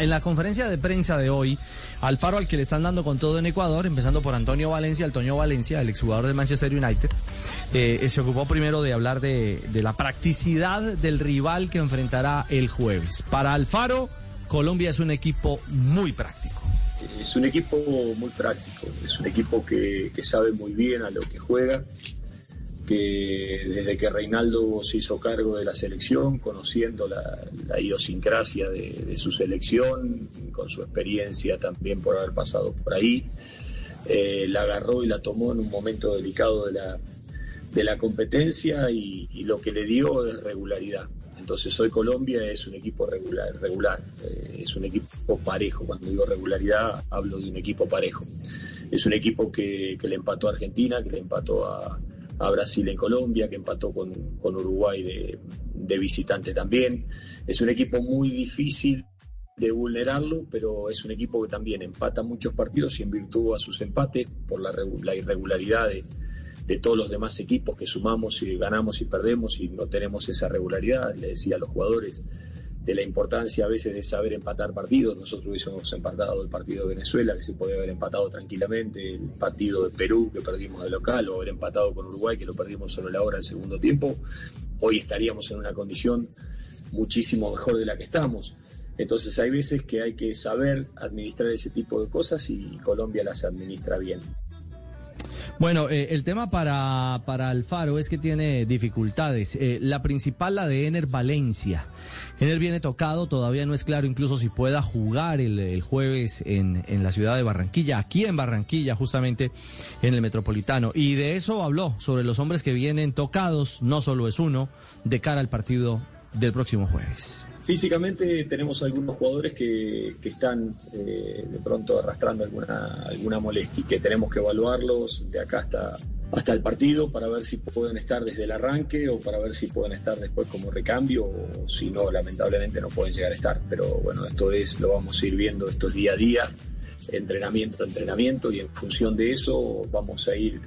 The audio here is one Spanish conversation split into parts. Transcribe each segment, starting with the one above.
en la conferencia de prensa de hoy, Alfaro al que le están dando con todo en Ecuador, empezando por Antonio Valencia, el Valencia, el exjugador del Manchester United, eh, se ocupó primero de hablar de, la practicidad del rival que enfrentará el jueves. Para Alfaro, Colombia es un equipo muy práctico. Es un equipo muy práctico, es un equipo que sabe muy bien a lo que juega, que desde que Reinaldo se hizo cargo de la selección, conociendo la, la idiosincrasia de, de, su selección, con su experiencia también por haber pasado por ahí, eh, la agarró y la tomó en un momento delicado de la, de la competencia y, y, lo que le dio es regularidad. Entonces hoy Colombia es un equipo regular, regular eh, es un equipo parejo. Cuando digo regularidad hablo de un equipo parejo. Es un equipo que, que le empató a Argentina, que le empató a, a Brasil en Colombia, que empató con, con Uruguay de, de, visitante también. Es un equipo muy difícil de vulnerarlo, pero es un equipo que también empata muchos partidos y en virtud a sus empates, por la, la irregularidad de, de, todos los demás equipos que sumamos y ganamos y perdemos y no tenemos esa regularidad, le decía a los jugadores, de la importancia a veces de saber empatar partidos. Nosotros hubiésemos empatado el partido de Venezuela, que se podía haber empatado tranquilamente, el partido de Perú, que perdimos de local, o haber empatado con Uruguay, que lo perdimos solo la hora del segundo tiempo. Hoy estaríamos en una condición muchísimo mejor de la que estamos. Entonces hay veces que hay que saber administrar ese tipo de cosas y Colombia las administra bien. Bueno, eh, el tema para, para Alfaro es que tiene dificultades. Eh, la principal, la de Ener Valencia. Ener viene tocado, todavía no es claro incluso si pueda jugar el, el jueves en, en, la ciudad de Barranquilla, aquí en Barranquilla, justamente en el Metropolitano. Y de eso habló, sobre los hombres que vienen tocados, no solo es uno, de cara al partido del próximo jueves. Físicamente tenemos algunos jugadores que, que están eh, de pronto arrastrando alguna, alguna molestia que tenemos que evaluarlos de acá hasta, hasta el partido para ver si pueden estar desde el arranque o para ver si pueden estar después como recambio o si no, lamentablemente no pueden llegar a estar. Pero bueno, esto es, lo vamos a ir viendo, esto es día a día, entrenamiento a entrenamiento y en función de eso vamos a ir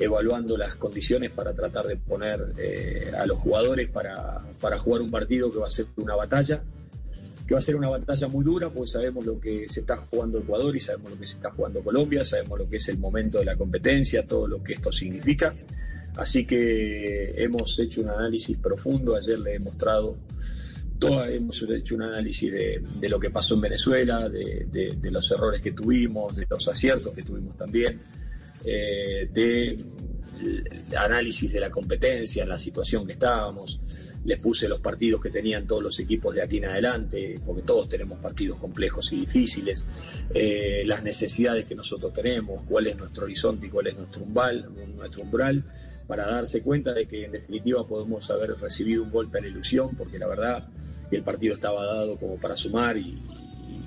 evaluando las condiciones para tratar de poner eh, a los jugadores para, para jugar un partido que va a ser una batalla, que va a ser una batalla muy dura, porque sabemos lo que se está jugando Ecuador y sabemos lo que se está jugando Colombia, sabemos lo que es el momento de la competencia, todo lo que esto significa. Así que hemos hecho un análisis profundo, ayer le he mostrado, toda, hemos hecho un análisis de, lo que pasó en Venezuela, de, los errores que tuvimos, de los aciertos que tuvimos también, eh, de análisis de la competencia, en la situación que estábamos. Les puse los partidos que tenían todos los equipos de aquí en adelante, porque todos tenemos partidos complejos y difíciles, eh, las necesidades que nosotros tenemos, cuál es nuestro horizonte y cuál es nuestro umbral, nuestro umbral, para darse cuenta de que en definitiva podemos haber recibido un golpe a la ilusión, porque la verdad el partido estaba dado como para sumar y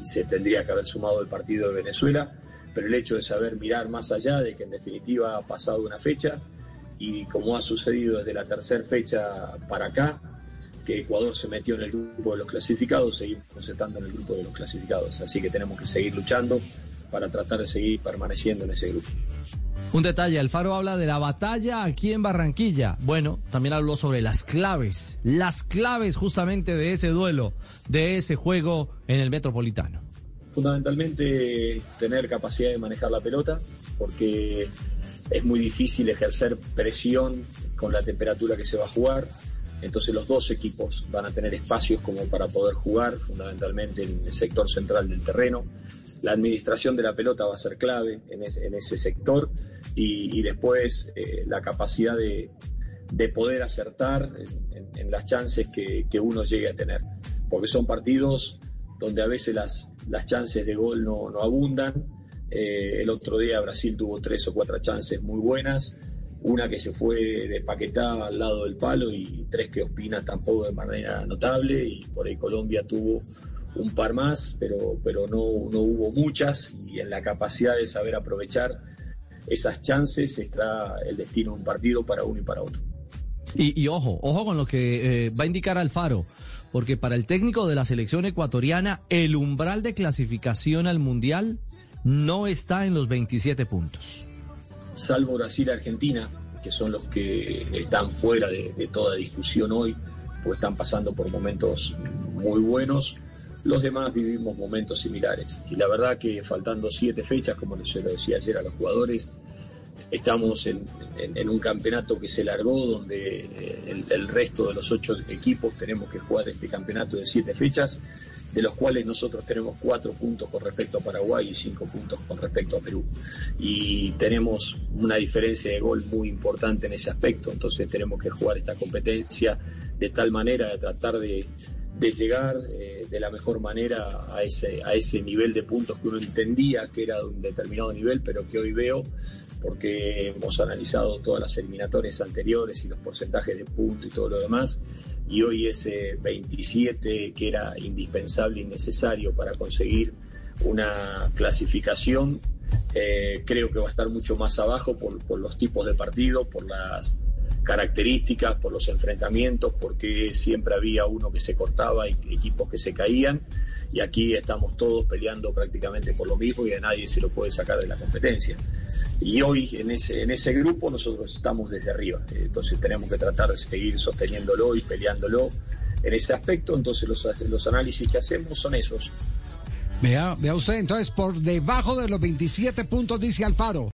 se tendría que haber sumado el partido de Venezuela pero el hecho de saber mirar más allá de que en definitiva ha pasado una fecha y como ha sucedido desde la tercera fecha para acá, que Ecuador se metió en el grupo de los clasificados, seguimos estando en el grupo de los clasificados, así que tenemos que seguir luchando para tratar de seguir permaneciendo en ese grupo. Un detalle, Alfaro habla de la batalla aquí en Barranquilla. Bueno, también habló sobre las claves, las claves justamente de ese duelo, de ese juego en el Metropolitano fundamentalmente tener capacidad de manejar la pelota, porque es muy difícil ejercer presión con la temperatura que se va a jugar. Entonces los dos equipos van a tener espacios como para poder jugar, fundamentalmente en el sector central del terreno. La administración de la pelota va a ser clave en ese, sector y, después eh, la capacidad de, de, poder acertar en, las chances que uno llegue a tener. Porque son partidos donde a veces las, las chances de gol no, abundan. Eh, el otro día Brasil tuvo tres o cuatro chances muy buenas, una que se fue de al lado del palo y tres que Ospina tampoco de manera notable y por ahí Colombia tuvo un par más, pero, pero no, no hubo muchas y en la capacidad de saber aprovechar esas chances está el destino de un partido para uno y para otro. Y, ojo, ojo con lo que eh, va a indicar Alfaro, porque para el técnico de la selección ecuatoriana, el umbral de clasificación al Mundial no está en los 27 puntos. Salvo Brasil y Argentina, que son los que están fuera de, de toda discusión hoy, pues están pasando por momentos muy buenos. los demás vivimos momentos similares. Y la verdad que faltando siete fechas, como se lo decía ayer a los jugadores, estamos en, un campeonato que se largó, donde eh, el, resto de los ocho equipos tenemos que jugar este campeonato de siete fechas, de los cuales nosotros tenemos cuatro puntos con respecto a Paraguay y cinco puntos con respecto a Perú. Y tenemos una diferencia de gol muy importante en ese aspecto, entonces tenemos que jugar esta competencia de tal manera de tratar de, llegar eh, de la mejor manera a ese, a ese nivel de puntos que uno entendía que era de un determinado nivel, pero que hoy veo porque hemos analizado todas las eliminatorias anteriores y los porcentajes de puntos y todo lo demás, y hoy ese 27 que era indispensable y necesario para conseguir una clasificación, eh, creo que va a estar mucho más abajo por, por los tipos de partidos, por las características, por los enfrentamientos, porque siempre había uno que se cortaba y equipos que se caían. Y aquí estamos todos peleando prácticamente por lo mismo y a nadie se lo puede sacar de la competencia. Y hoy en ese, en ese grupo nosotros estamos desde arriba. Entonces tenemos que tratar de seguir sosteniéndolo y peleándolo en ese aspecto. Entonces los, los análisis que hacemos son esos. Vea, vea usted, entonces por debajo de los 27 puntos dice Alfaro.